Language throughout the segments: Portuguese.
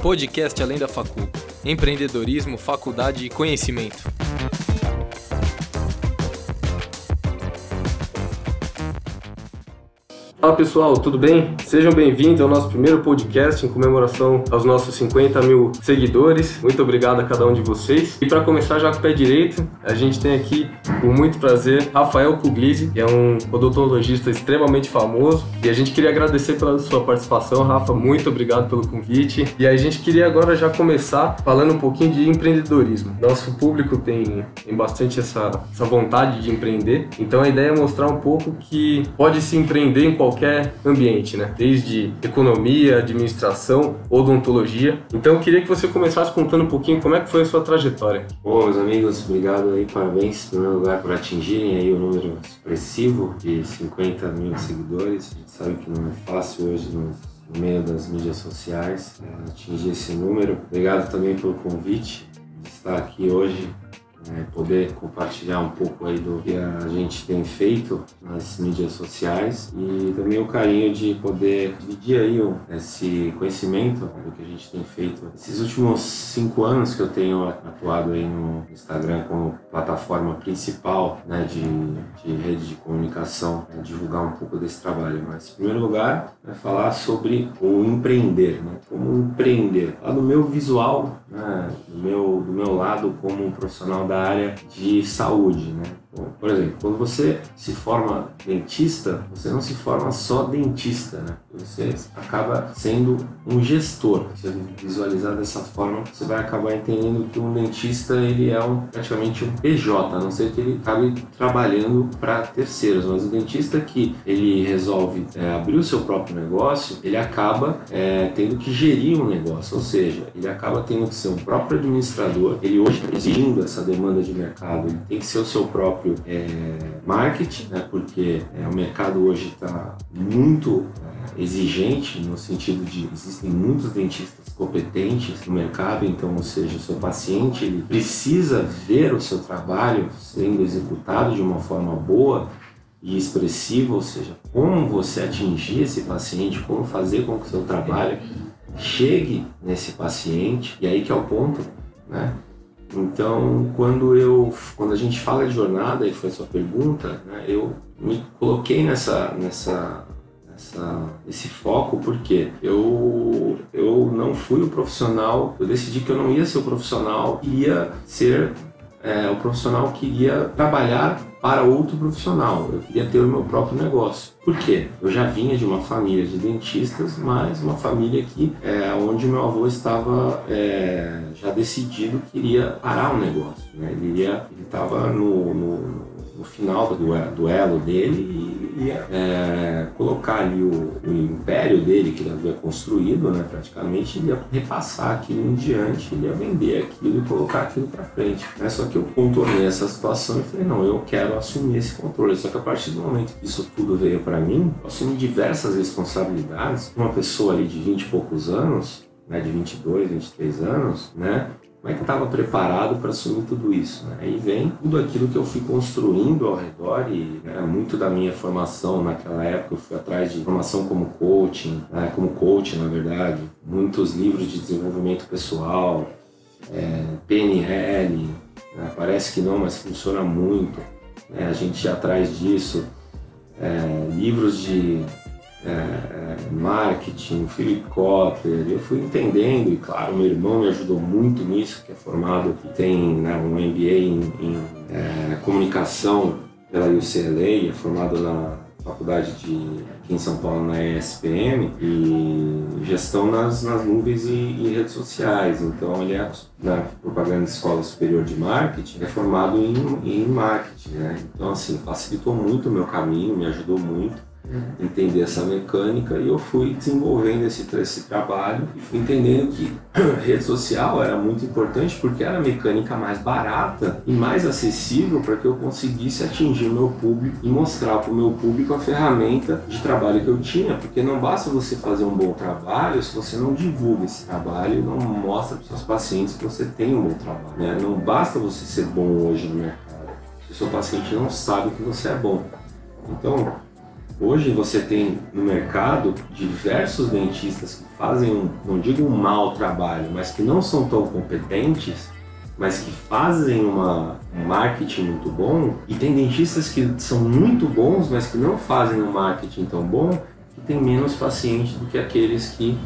Podcast Além da Facu. Empreendedorismo, faculdade e conhecimento. Fala pessoal, tudo bem? Sejam bem-vindos ao nosso primeiro podcast em comemoração aos nossos 50 mil seguidores. Muito obrigado a cada um de vocês. E para começar já com o pé direito, a gente tem aqui, com muito prazer, Rafael Puglisi, que é um odontologista extremamente famoso. E a gente queria agradecer pela sua participação, Rafa. Muito obrigado pelo convite. E a gente queria agora já começar falando um pouquinho de empreendedorismo. Nosso público tem, tem bastante essa, essa vontade de empreender. Então a ideia é mostrar um pouco que pode se empreender em qualquer qualquer ambiente, né? Desde economia, administração, odontologia. Então eu queria que você começasse contando um pouquinho como é que foi a sua trajetória. Bom, meus amigos, obrigado aí, parabéns em primeiro lugar por atingirem aí o número expressivo de 50 mil seguidores. A gente sabe que não é fácil hoje no meio das mídias sociais é, atingir esse número. Obrigado também pelo convite de estar aqui hoje né, poder compartilhar um pouco aí do que a gente tem feito nas mídias sociais e também o carinho de poder dividir aí esse conhecimento do que a gente tem feito. Esses últimos cinco anos que eu tenho atuado aí no Instagram como plataforma principal né, de, de rede de comunicação, né, divulgar um pouco desse trabalho. Mas, em primeiro lugar, é falar sobre o empreender, né, como empreender. Lá do meu visual, né, do, meu, do meu lado como um profissional da área de saúde, né? Por exemplo, quando você se forma dentista, você não se forma só dentista, né? Você acaba sendo um gestor. Se visualizar dessa forma, você vai acabar entendendo que um dentista ele é um, praticamente um PJ, a não ser que ele acabe trabalhando para terceiros. Mas o dentista que ele resolve é, abrir o seu próprio negócio, ele acaba é, tendo que gerir um negócio, ou seja, ele acaba tendo que ser um próprio administrador. Ele hoje está exigindo essa demanda de mercado, ele tem que ser o seu próprio próprio é, marketing, né, porque é, o mercado hoje está muito é, exigente no sentido de existem muitos dentistas competentes no mercado, então, ou seja, o seu paciente ele precisa ver o seu trabalho sendo executado de uma forma boa e expressiva, ou seja, como você atingir esse paciente, como fazer com que o seu trabalho chegue nesse paciente, e aí que é o ponto, né? Então, quando eu, quando a gente fala de jornada, e foi a sua pergunta, né, eu me coloquei nessa, nessa, nessa, esse foco porque eu, eu não fui o profissional, eu decidi que eu não ia ser o profissional, ia ser é, o profissional que iria trabalhar para outro profissional. Eu queria ter o meu próprio negócio. Por quê? Eu já vinha de uma família de dentistas, mas uma família que é, onde meu avô estava é, já decidido que iria parar o negócio. Né? Ele estava no, no, no, final do duelo dele e ia é, colocar ali o, o, império dele que ele havia construído, né, praticamente, ele ia repassar aquilo em diante, ele ia vender aquilo e colocar aquilo para frente. Né? Só que eu contornei essa situação e falei, não, eu quero assumir esse controle. Só que a partir do momento que isso tudo veio para mim, eu assumi diversas responsabilidades. Uma pessoa ali de 20 e poucos anos, né, de 22, 23 anos, né, como é que estava preparado para assumir tudo isso? Né? Aí vem tudo aquilo que eu fui construindo ao redor e né, muito da minha formação naquela época eu fui atrás de formação como coaching, né, como coach na verdade, muitos livros de desenvolvimento pessoal, é, PNL, né, parece que não, mas funciona muito. Né, a gente atrás disso, é, livros de é, é, marketing, Philip Kotler, eu fui entendendo, e claro, meu irmão me ajudou muito nisso, que é formado, que tem né, um MBA em, em é, comunicação pela UCLA, é formado na faculdade de, aqui em São Paulo, na ESPM, e gestão nas, nas nuvens e, e redes sociais. Então, ele é na propaganda de escola superior de marketing, é formado em, em marketing, né? Então, assim, facilitou muito o meu caminho, me ajudou muito entender essa mecânica e eu fui desenvolvendo esse, esse trabalho e entendendo que rede social era muito importante porque era a mecânica mais barata e mais acessível para que eu conseguisse atingir o meu público e mostrar para o meu público a ferramenta de trabalho que eu tinha, porque não basta você fazer um bom trabalho se você não divulga esse trabalho e não mostra para os seus pacientes que você tem um bom trabalho. Né? Não basta você ser bom hoje no mercado se o seu paciente não sabe que você é bom. Então, Hoje você tem no mercado diversos dentistas que fazem, um, não digo um mau trabalho, mas que não são tão competentes, mas que fazem uma, um marketing muito bom. E tem dentistas que são muito bons, mas que não fazem um marketing tão bom, que tem menos pacientes do que aqueles que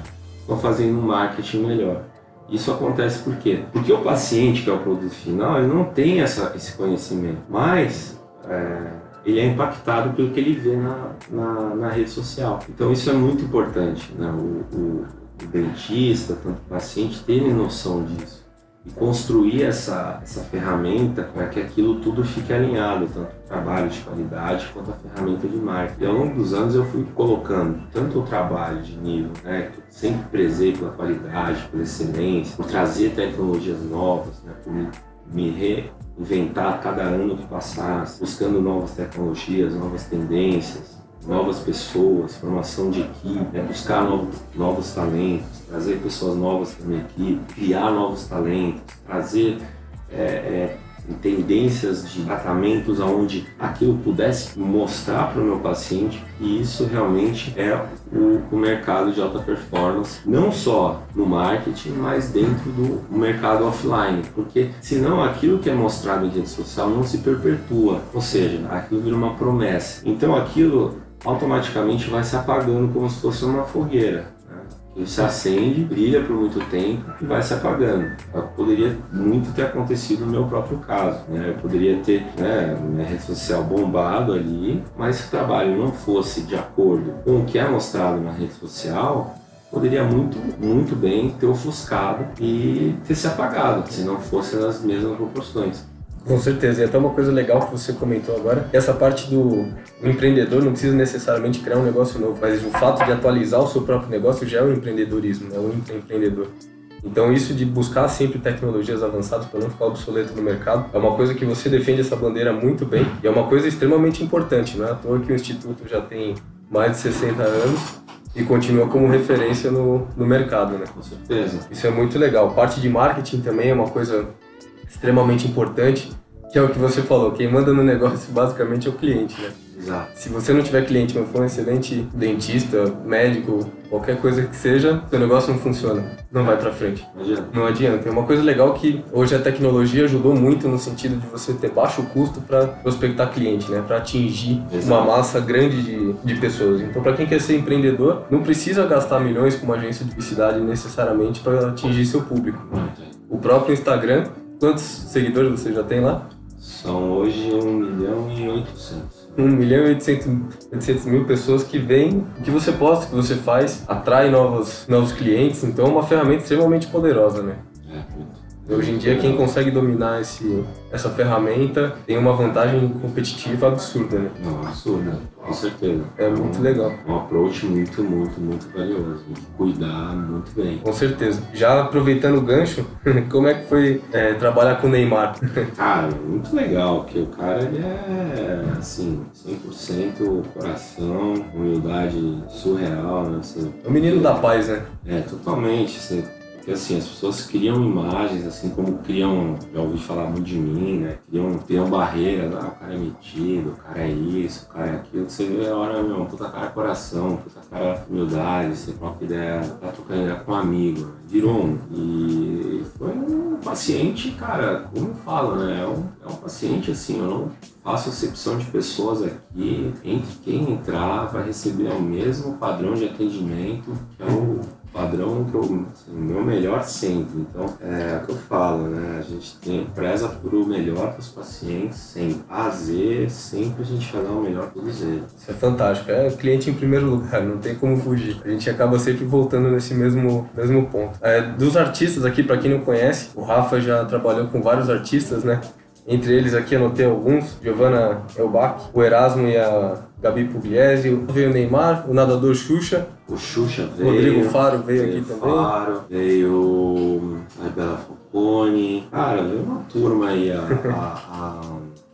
estão fazendo um marketing melhor. Isso acontece por quê? Porque o paciente, que é o produto final, ele não tem essa, esse conhecimento, mas é, ele é impactado pelo que ele vê na, na, na, rede social. Então isso é muito importante, né? o, o, o dentista, tanto o paciente, terem noção disso e construir essa, essa ferramenta para que aquilo tudo fique alinhado, tanto o trabalho de qualidade quanto a ferramenta de marketing. E ao longo dos anos eu fui colocando tanto o trabalho de nível, né, sempre prezei pela qualidade, pela excelência, por trazer tecnologias novas, né, por me, me reinventar cada ano que passasse, buscando novas tecnologias, novas tendências, novas pessoas, formação de equipe, né? buscar novos, novos talentos, trazer pessoas novas para minha equipe, criar novos talentos, trazer é, é, tendências de tratamentos aonde aquilo pudesse mostrar para o meu paciente e isso realmente é o, o, mercado de alta performance, não só no marketing, mas dentro do mercado offline, porque senão aquilo que é mostrado em rede social não se perpetua, ou seja, aquilo vira uma promessa. Então aquilo automaticamente vai se apagando como se fosse uma fogueira. Ele se acende, brilha por muito tempo e vai se apagando. Poderia muito ter acontecido no meu próprio caso. Né? Eu poderia ter né, minha rede social bombado ali, mas se o trabalho não fosse de acordo com o que é mostrado na rede social, poderia muito, muito bem ter ofuscado e ter se apagado, se não fosse nas mesmas proporções. Com certeza, e até uma coisa legal que você comentou agora, essa parte do empreendedor não precisa necessariamente criar um negócio novo, mas o fato de atualizar o seu próprio negócio já é o empreendedorismo, é o empreendedor. Então isso de buscar sempre tecnologias avançadas para não ficar obsoleto no mercado é uma coisa que você defende essa bandeira muito bem e é uma coisa extremamente importante, não é à toa que o Instituto já tem mais de 60 anos e continua como referência no, no mercado, né? Com certeza. Isso é muito legal. Parte de marketing também é uma coisa extremamente importante, que é o que você falou, quem manda no negócio basicamente é o cliente, né? Exato. Se você não tiver cliente, mas for um excelente dentista, médico, qualquer coisa que seja, seu negócio não funciona, não vai para frente. Não adianta. Não adianta. É uma coisa legal que hoje a tecnologia ajudou muito no sentido de você ter baixo custo para prospectar cliente, né? Para atingir Exato. uma massa grande de, de pessoas. Então, para quem quer ser empreendedor, não precisa gastar milhões com uma agência de publicidade necessariamente para atingir seu público. O próprio Instagram Quantos seguidores você já tem lá? São hoje 1 milhão e 800. 1 milhão e 800, 800 mil pessoas que veem o que você posta, o que você faz, atrai novos, novos clientes, então é uma ferramenta extremamente poderosa, né? É, muito. Hoje em dia, quem consegue dominar esse, essa ferramenta tem uma vantagem competitiva absurda, né? Não, absurda, com certeza. É muito um, legal. Um approach muito, muito, muito valioso. Cuidar muito bem. Com certeza. Já aproveitando o gancho, como é que foi é, trabalhar com o Neymar? Cara, muito legal, porque o cara ele é, assim, 100% coração, humildade surreal, né? Você, é o menino da paz, né? É, totalmente. Você porque assim, as pessoas criam imagens, assim como criam, já ouvi falar muito de mim, né? Criam, criam barreiras, ah, o cara é metido, o cara é isso, o cara é aquilo. Você vê a hora, meu, puta cara coração, puta cara humildade, você troca ideia, tá trocando ideia com um amigo. Né? Virou um. E foi um paciente, cara, como eu falo, né? É um, é um paciente assim, eu não faço acepção de pessoas aqui. Entre quem entrar vai receber o mesmo padrão de atendimento, que é o padrão que eu, assim, meu melhor sempre. Então, é o que eu falo, né? A gente tem, preza por o melhor para os pacientes sempre. A Z, sempre a gente vai o melhor para eles. Isso é fantástico. É cliente em primeiro lugar, não tem como fugir. A gente acaba sempre voltando nesse mesmo, mesmo ponto. É, dos artistas aqui, para quem não conhece, o Rafa já trabalhou com vários artistas, né? Entre eles aqui anotei alguns, Giovanna Elbach, o Erasmo e a Gabi Pugliese, veio o Neymar, o nadador Xuxa. O Xuxa veio. Rodrigo Faro veio, veio aqui também. Faro, veio a Bela Focone. Cara, veio uma turma aí, a, a,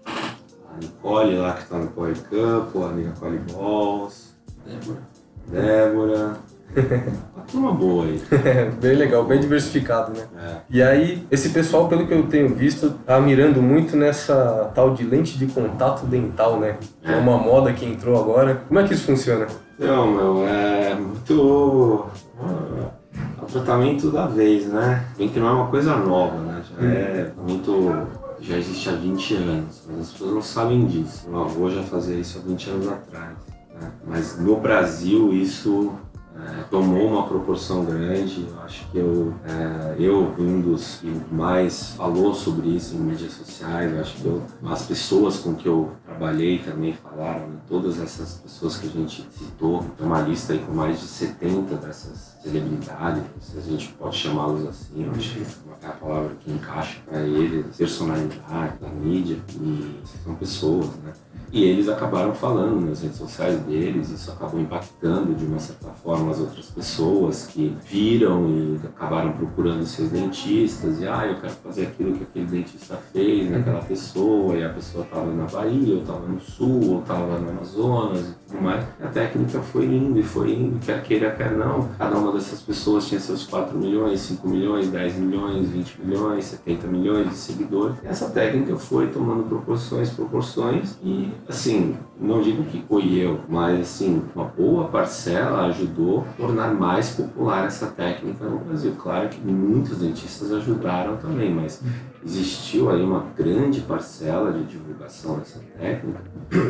a Nicole lá que tá no Power Camp, a Nicole Balls. Débora. Débora. uma boa aí. bem legal, bem diversificado, né? É. E aí, esse pessoal, pelo que eu tenho visto, tá mirando muito nessa tal de lente de contato dental, né? É uma moda que entrou agora. Como é que isso funciona? Não, meu, é muito. É o tratamento da vez, né? Bem que não é uma coisa nova, né? Já é muito. Já existe há 20 anos, mas as pessoas não sabem disso. Meu avô já fazia isso há 20 anos atrás. Né? Mas no Brasil isso tomou uma proporção grande. Eu acho que eu, é, eu um dos que mais falou sobre isso em mídias sociais. Eu acho que eu, as pessoas com que eu trabalhei também falaram, né? todas essas pessoas que a gente citou, tem uma lista aí com mais de 70 dessas celebridades, se a gente pode chamá-los assim, eu acho que é a palavra que encaixa para eles, personalidade da mídia, e são pessoas, né? E eles acabaram falando nas redes sociais deles, isso acabou impactando de uma certa forma as outras pessoas que viram e acabaram procurando seus dentistas e ah, eu quero fazer aquilo que aquele dentista fez naquela pessoa e a pessoa estava na Bahia, ou estava no Sul, ou estava no Amazonas e tudo mais. A técnica foi indo e foi indo, quer queira, quer não. Cada uma dessas pessoas tinha seus 4 milhões, 5 milhões, 10 milhões, 20 milhões, 70 milhões de seguidores. Essa técnica foi tomando proporções, proporções e assim, não digo que foi eu, mas assim, uma boa parcela ajudou a tornar mais popular essa técnica no Brasil. Claro que muitos dentistas ajudaram também, mas existiu aí uma grande parcela de divulgação dessa técnica,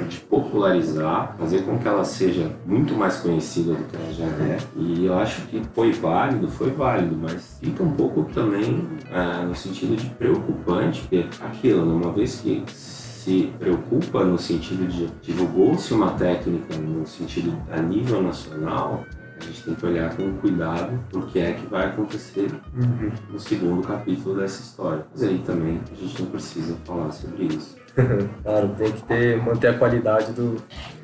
de popularizar, fazer com que ela seja muito mais conhecida do que ela já é. E eu acho que foi válido, foi válido, mas fica um pouco também é, no sentido de preocupante, porque aquilo, né, uma vez que se preocupa no sentido de divulgou-se uma técnica no sentido a nível nacional, a gente tem que olhar com cuidado o que é que vai acontecer uhum. no segundo capítulo dessa história. Mas aí também a gente não precisa falar sobre isso. claro, tem que ter, manter a qualidade do,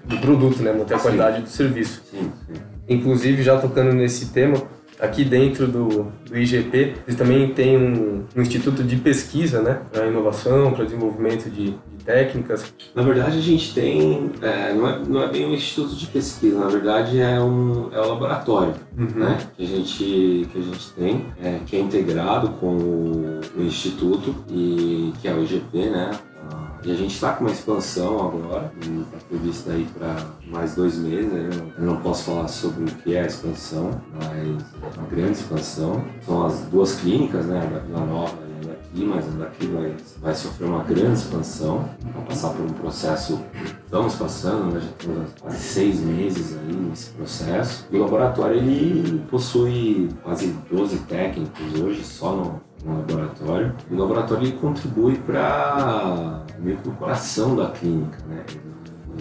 do produto, né? Manter a qualidade sim. do serviço. Sim, sim. Inclusive, já tocando nesse tema, aqui dentro do, do IGP, eles também têm um, um instituto de pesquisa, né? Para inovação, para desenvolvimento de, técnicas? Na verdade, a gente tem, é, não, é, não é bem um instituto de pesquisa, na verdade é um, é um laboratório uhum. né, que, a gente, que a gente tem, é, que é integrado com o, o, instituto, e, que é o IGP, né? E a gente está com uma expansão agora, está prevista aí para mais dois meses. Eu não posso falar sobre o que é a expansão, mas é uma grande expansão. São as duas clínicas, né, da Vila Nova aqui, mas daqui vai, vai sofrer uma grande expansão, vai passar por um processo, estamos passando, né, já temos quase seis meses aí nesse processo. E o laboratório ele possui quase 12 técnicos hoje só no, no laboratório. E o laboratório ele contribui para meio que da clínica, né?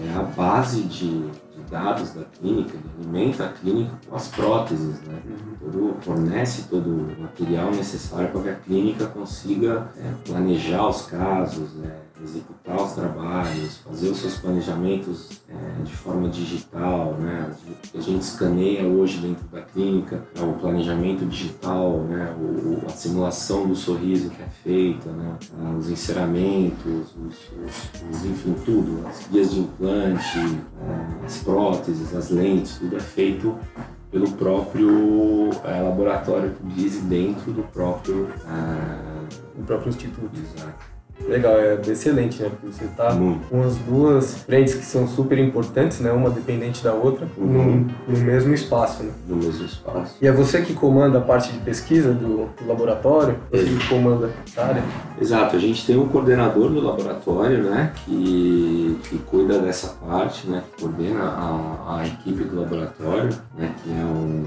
É a base de dados da clínica, alimenta a clínica com as próteses, né? Todo, fornece todo o material necessário para que a clínica consiga é, planejar os casos, é, executar os trabalhos, fazer os seus planejamentos é, de forma digital, né? A gente escaneia hoje dentro da clínica é o planejamento digital, né? O, a simulação do sorriso que é feita, né? Os enceramentos, os, os, os, enfim, tudo, as guias de implante, é, as próteses, as lentes, tudo é feito pelo próprio é, laboratório que diz dentro do próprio, do próprio instituto. Exato. Legal, é excelente, né? Porque você tá uhum. com as duas frentes que são super importantes, né? Uma dependente da outra, uhum. no, no, mesmo espaço, né? No mesmo espaço. E é você que comanda a parte de pesquisa do, do laboratório? Você que comanda essa área? Exato, a gente tem um coordenador do laboratório, né? Que, que cuida dessa parte, né? Que coordena a, a equipe do laboratório, né? Que é um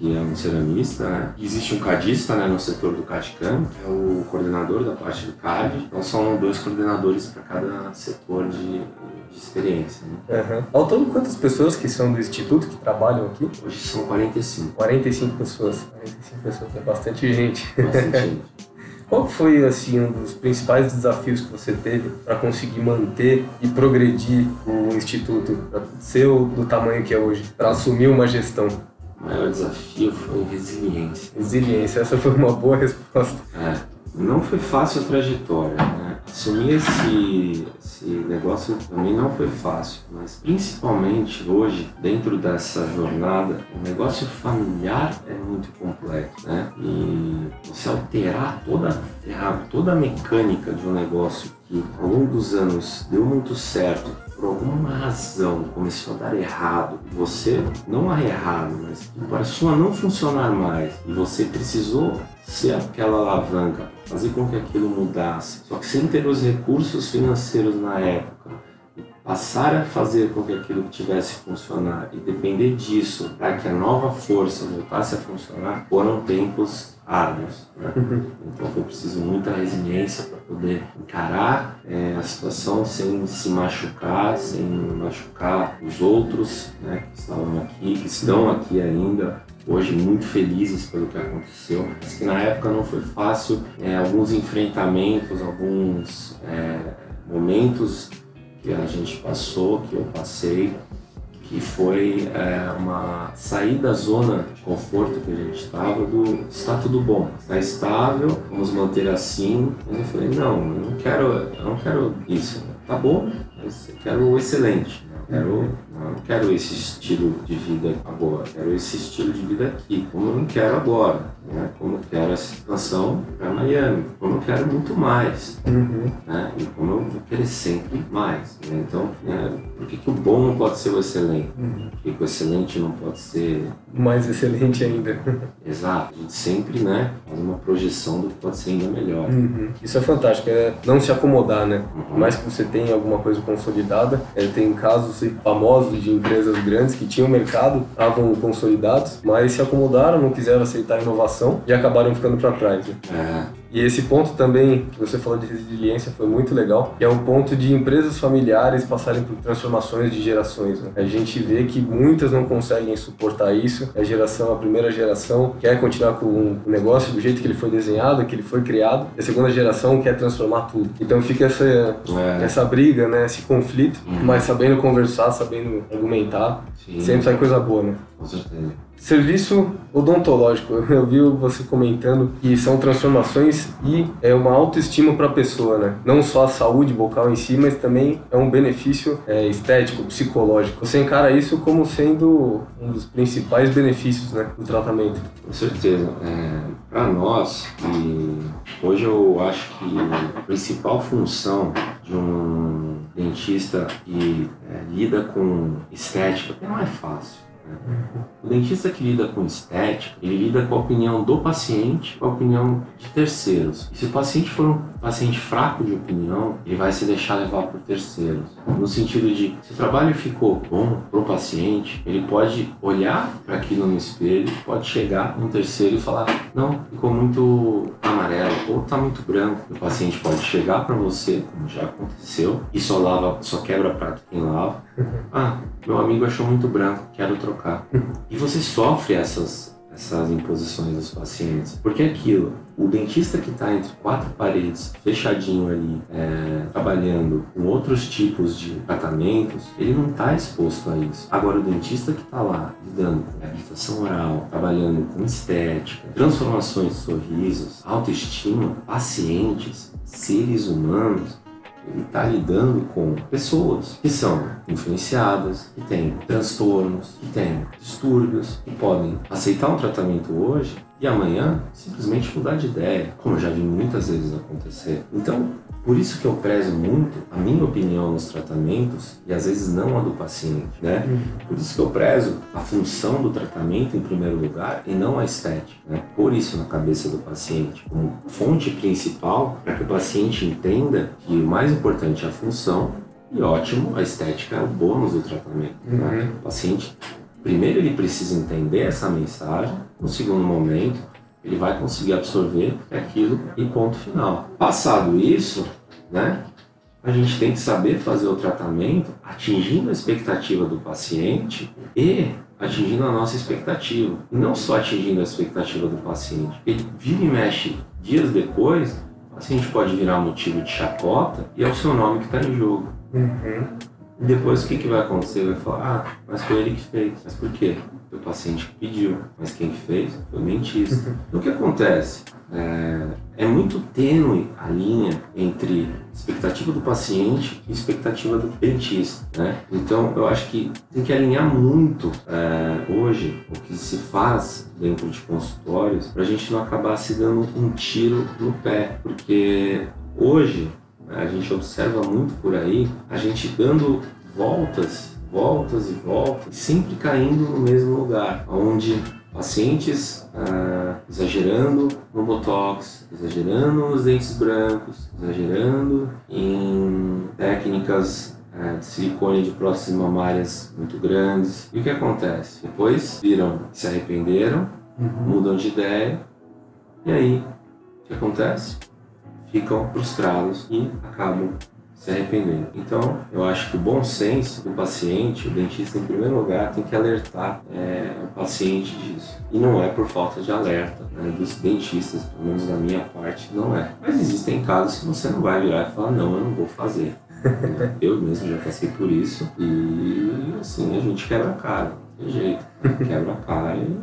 que é um ceramista, né? Existe um cadista né, no setor do CAD-CAM, que é o coordenador da parte do CAD. Então são dois coordenadores para cada setor de, de experiência. Né? Uhum. Ao todo, quantas pessoas que são do Instituto que trabalham aqui? Hoje são 45. 45 pessoas. 45 pessoas, é bastante gente. Bastante gente. Qual foi assim um dos principais desafios que você teve para conseguir manter e progredir o instituto, para ser do tamanho que é hoje, para assumir uma gestão? O maior desafio foi resiliência. Resiliência, essa foi uma boa resposta. É, não foi fácil a trajetória, né? Assumir esse, esse negócio também não foi fácil, mas principalmente hoje, dentro dessa jornada, o negócio familiar é muito complexo, né? E você alterar toda, toda a mecânica de um negócio que ao longo dos anos deu muito certo, por alguma razão começou a dar errado, você não a errado, mas pareceu a não funcionar mais, e você precisou ser aquela alavanca, fazer com que aquilo mudasse, só que sem ter os recursos financeiros na época, passar a fazer com que aquilo tivesse funcionar e depender disso para que a nova força voltasse a funcionar, foram tempos árduos. Né? Então foi preciso muita resiliência para poder encarar é, a situação sem se machucar, sem machucar os outros né, que estavam aqui, que estão aqui ainda, hoje muito felizes pelo que aconteceu, mas que na época não foi fácil, é, alguns enfrentamentos, alguns é, momentos que a gente passou, que eu passei, que foi é, uma sair da zona de conforto que a gente estava do está tudo bom, está estável, vamos manter assim. Mas eu falei, não, eu não quero, eu não quero isso. Tá bom, mas eu quero o excelente. Quero, não quero esse estilo de vida agora, quero esse estilo de vida aqui, como eu não quero agora, né? como eu quero essa expansão para Miami, como eu quero muito mais, uhum. né? e como eu vou querer sempre mais. Né? Então, né? Por que, que o bom não pode ser o excelente? Uhum. Por que, que o excelente não pode ser. Mais excelente ainda. Exato, a gente sempre né, faz uma projeção do que pode ser ainda melhor. Uhum. Isso é fantástico, é não se acomodar, né? Por mais que você tenha alguma coisa consolidada, é, tem casos famosos de empresas grandes que tinham mercado, estavam consolidados, mas se acomodaram, não quiseram aceitar a inovação e acabaram ficando para trás. Né? É. E esse ponto também que você falou de resiliência foi muito legal, que é o ponto de empresas familiares passarem por transformações de gerações. Né? A gente vê que muitas não conseguem suportar isso. A geração, a primeira geração quer continuar com o negócio do jeito que ele foi desenhado, que ele foi criado. E a segunda geração quer transformar tudo. Então fica essa, é. essa briga, né? Esse conflito, uhum. mas sabendo conversar, sabendo argumentar, Sim. sempre sai coisa boa, né? Com certeza. Serviço odontológico, eu vi você comentando que são transformações e é uma autoestima para a pessoa, né? Não só a saúde bucal em si, mas também é um benefício é, estético, psicológico. Você encara isso como sendo um dos principais benefícios né, do tratamento? Com certeza. É, para nós, e hoje eu acho que a principal função de um dentista que é, lida com estética não é fácil o dentista que lida com estética, ele lida com a opinião do paciente, com a opinião de terceiros. E se o paciente for um paciente fraco de opinião, ele vai se deixar levar por terceiros. No sentido de, se o trabalho ficou bom para o paciente, ele pode olhar para aquilo no espelho, pode chegar um terceiro e falar: não, ficou muito amarelo ou está muito branco. O paciente pode chegar para você, como já aconteceu, e só lava, só quebra prato quem lava. Ah, meu amigo achou muito branco, quero trocar. E você sofre essas, essas imposições dos pacientes. Porque aquilo, o dentista que está entre quatro paredes, fechadinho ali, é, trabalhando com outros tipos de tratamentos, ele não está exposto a isso. Agora, o dentista que está lá, lidando com habitação oral, trabalhando com estética, transformações de sorrisos, autoestima, pacientes, seres humanos, ele está lidando com pessoas que são influenciadas, que têm transtornos, que têm distúrbios, que podem aceitar um tratamento hoje e amanhã simplesmente mudar de ideia, como eu já vi muitas vezes acontecer. Então, por isso que eu prezo muito a minha opinião nos tratamentos e às vezes não a do paciente, né? Uhum. Por isso que eu prezo a função do tratamento em primeiro lugar e não a estética, né? Por isso na cabeça do paciente como fonte principal para que o paciente entenda que o mais importante é a função e ótimo, a estética é o bônus do tratamento. Né? Uhum. Né? O paciente primeiro ele precisa entender essa mensagem, no segundo momento ele vai conseguir absorver aquilo e ponto final. Passado isso, né, a gente tem que saber fazer o tratamento atingindo a expectativa do paciente e atingindo a nossa expectativa. E não só atingindo a expectativa do paciente. Ele vive e mexe dias depois, o paciente pode virar motivo de chacota e é o seu nome que está em jogo. Uhum. E depois o que, que vai acontecer? Vai falar, ah, mas foi ele que fez. Mas por quê? O paciente pediu. Mas quem fez foi o dentista. o que acontece? É, é, muito tênue a linha entre expectativa do paciente e expectativa do dentista, né? Então eu acho que tem que alinhar muito é, hoje o que se faz dentro de consultórios para a gente não acabar se dando um tiro no pé, porque hoje a gente observa muito por aí a gente dando voltas, voltas e voltas, sempre caindo no mesmo lugar, onde pacientes ah, exagerando no botox, exagerando nos dentes brancos, exagerando em técnicas ah, de silicone de próteses mamárias muito grandes. E o que acontece? Depois viram, se arrependeram, uhum. mudam de ideia, e aí o que acontece? Ficam frustrados e acabam se arrependendo. Então, eu acho que o bom senso do paciente, o dentista em primeiro lugar, tem que alertar é, o paciente disso. E não é por falta de alerta né, dos dentistas, pelo menos da minha parte, não é. Mas existem casos que você não vai virar e falar, não, eu não vou fazer. eu mesmo já passei por isso e assim, a gente quebra a cara, não tem jeito. Quebra a cara e,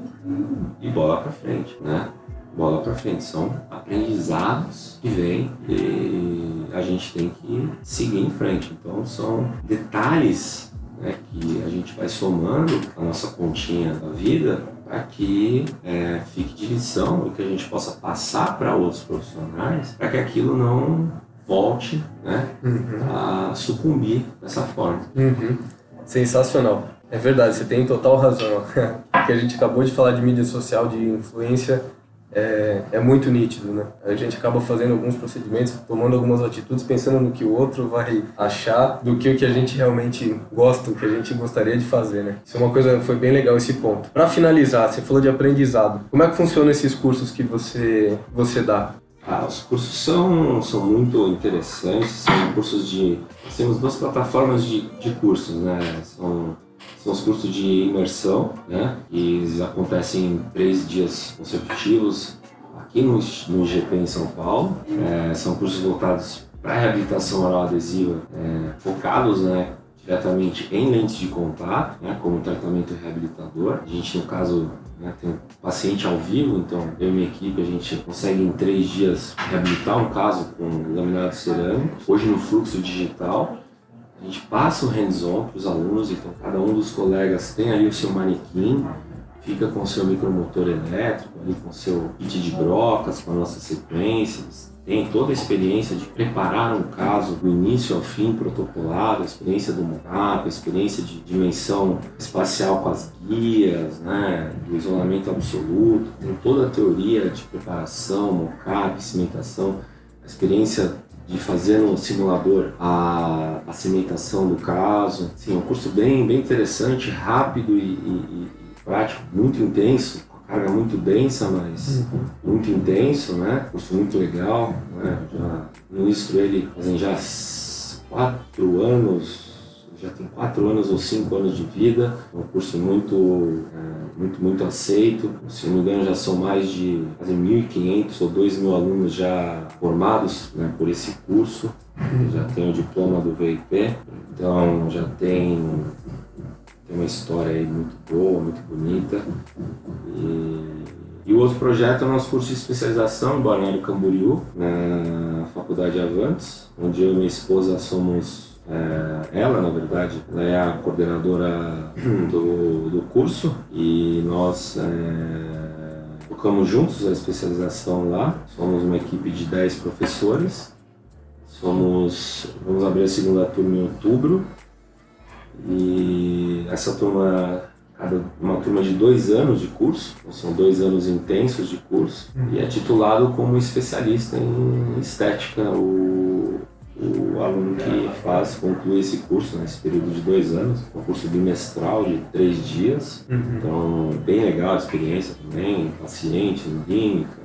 e bola pra frente, né? Bola para frente. São aprendizados que vêm e a gente tem que seguir em frente. Então são detalhes né, que a gente vai somando a nossa continha da vida para que é, fique de lição e que a gente possa passar para outros profissionais para que aquilo não volte né, uhum. a sucumbir dessa forma. Uhum. Sensacional. É verdade, você tem total razão. que a gente acabou de falar de mídia social, de influência é, é muito nítido, né? A gente acaba fazendo alguns procedimentos, tomando algumas atitudes, pensando no que o outro vai achar do que o que a gente realmente gosta, o que a gente gostaria de fazer, né? Isso é uma coisa, foi bem legal esse ponto. Para finalizar, você falou de aprendizado. Como é que funcionam esses cursos que você, você dá? Ah, os cursos são, são muito interessantes, são cursos de... temos duas plataformas de, de cursos, né? São são os cursos de imersão, né? Que acontecem em três dias consecutivos aqui no, no IGP em São Paulo. É, são cursos voltados para reabilitação oral adesiva, é, focados, né? diretamente em lentes de contato, né, como tratamento reabilitador. A gente, no caso, né, tem paciente ao vivo, então eu e minha equipe a gente consegue em três dias reabilitar um caso com laminado cerâmico, hoje no fluxo digital. A gente passa o hands-on para os alunos, então cada um dos colegas tem ali o seu manequim, fica com o seu micromotor elétrico, ali com o seu kit de brocas, com as nossas sequências, tem toda a experiência de preparar um caso do início ao fim protocolado, a experiência do mockup, a experiência de dimensão espacial com as guias, né, do isolamento absoluto, tem toda a teoria de preparação, mockup, cimentação, a experiência de fazer no simulador a, a cimentação do caso. Sim, é um curso bem, bem interessante, rápido e, e, e prático, muito intenso, com carga muito densa, mas uhum. muito intenso, né? Curso muito legal, né? Já ministro ele fazem já quatro anos já tem quatro anos ou cinco anos de vida, é um curso muito, é, muito, muito aceito. Se não me engano, já são mais de quase 1.500 ou 2.000 alunos já formados né, por esse curso. Já tem o diploma do VIP, então já tem, tem uma história aí muito boa, muito bonita. E, e o outro projeto é o nosso curso de especialização em Balneário Camboriú, na Faculdade Avantes, onde eu e minha esposa somos é, ela, na verdade, ela é a coordenadora do, do curso e nós é, tocamos juntos a especialização lá. Somos uma equipe de 10 professores. Somos, vamos abrir a segunda turma em outubro e essa turma uma turma de dois anos de curso, então são dois anos intensos de curso, e é titulado como especialista em estética. O, o aluno que faz, conclui esse curso nesse período de dois anos, um curso bimestral de três dias. Uhum. Então, bem legal a experiência também, paciente, química,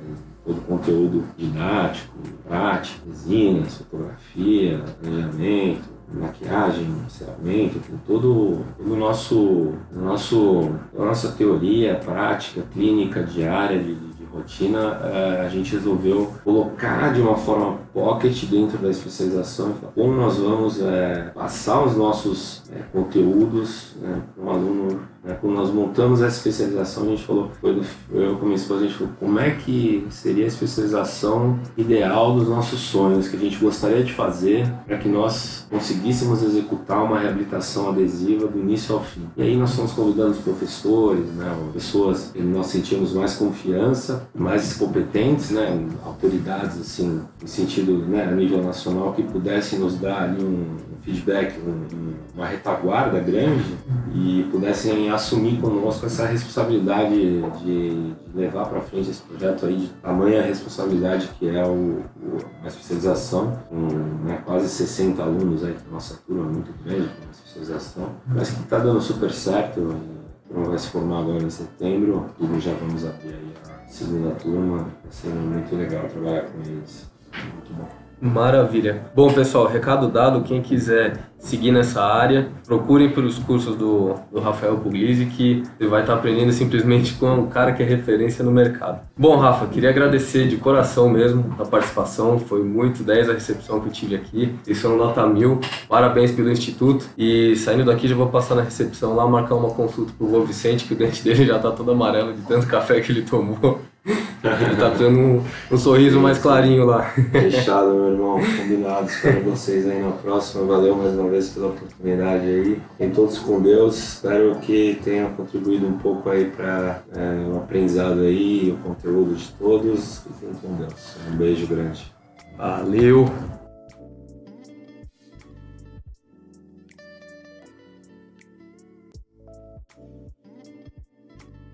todo o conteúdo didático, prático, resinas, fotografia, planejamento, maquiagem, encerramento, todo, todo o nosso, nosso, a nossa teoria, prática, clínica diária de, de rotina, é, a gente resolveu colocar de uma forma pocket dentro da especialização como nós vamos é, passar os nossos é, conteúdos né, para um aluno né? Quando nós montamos essa especialização, a gente falou, eu com minha esposa, a gente falou como é que seria a especialização ideal dos nossos sonhos, que a gente gostaria de fazer para que nós conseguíssemos executar uma reabilitação adesiva do início ao fim. E aí nós fomos convidando os professores, né, pessoas que nós sentíamos mais confiança, mais competentes, né, autoridades assim, em sentido né, a nível nacional que pudessem nos dar ali um feedback, um, uma retaguarda grande e pudessem assumir conosco essa responsabilidade de, de levar para frente esse projeto aí de tamanha responsabilidade que é o, o a especialização, com né, quase 60 alunos aí, nossa turma muito grande com a especialização, mas que está dando super certo. Então vai se formar agora em setembro e já vamos abrir aí a segunda turma. Vai ser muito legal trabalhar com eles. Muito bom. Maravilha. Bom, pessoal, recado dado. Quem quiser seguir nessa área, procurem pelos cursos do, do Rafael Puglisi, que você vai estar aprendendo simplesmente com um cara que é referência no mercado. Bom, Rafa, queria agradecer de coração mesmo a participação. Foi muito 10 a recepção que eu tive aqui. Isso é um nota mil. Parabéns pelo Instituto. E saindo daqui, já vou passar na recepção lá, marcar uma consulta pro Vô Vicente, que o dente dele já está todo amarelo de tanto café que ele tomou. Ele tá precisando um, um sorriso mais clarinho lá. Fechado, meu irmão. Combinado. Espero vocês aí na próxima. Valeu mais uma vez pela oportunidade aí. Em todos com Deus. Espero que tenha contribuído um pouco aí para é, o aprendizado aí, o conteúdo de todos. Fiquem com Deus. Um beijo grande. Valeu!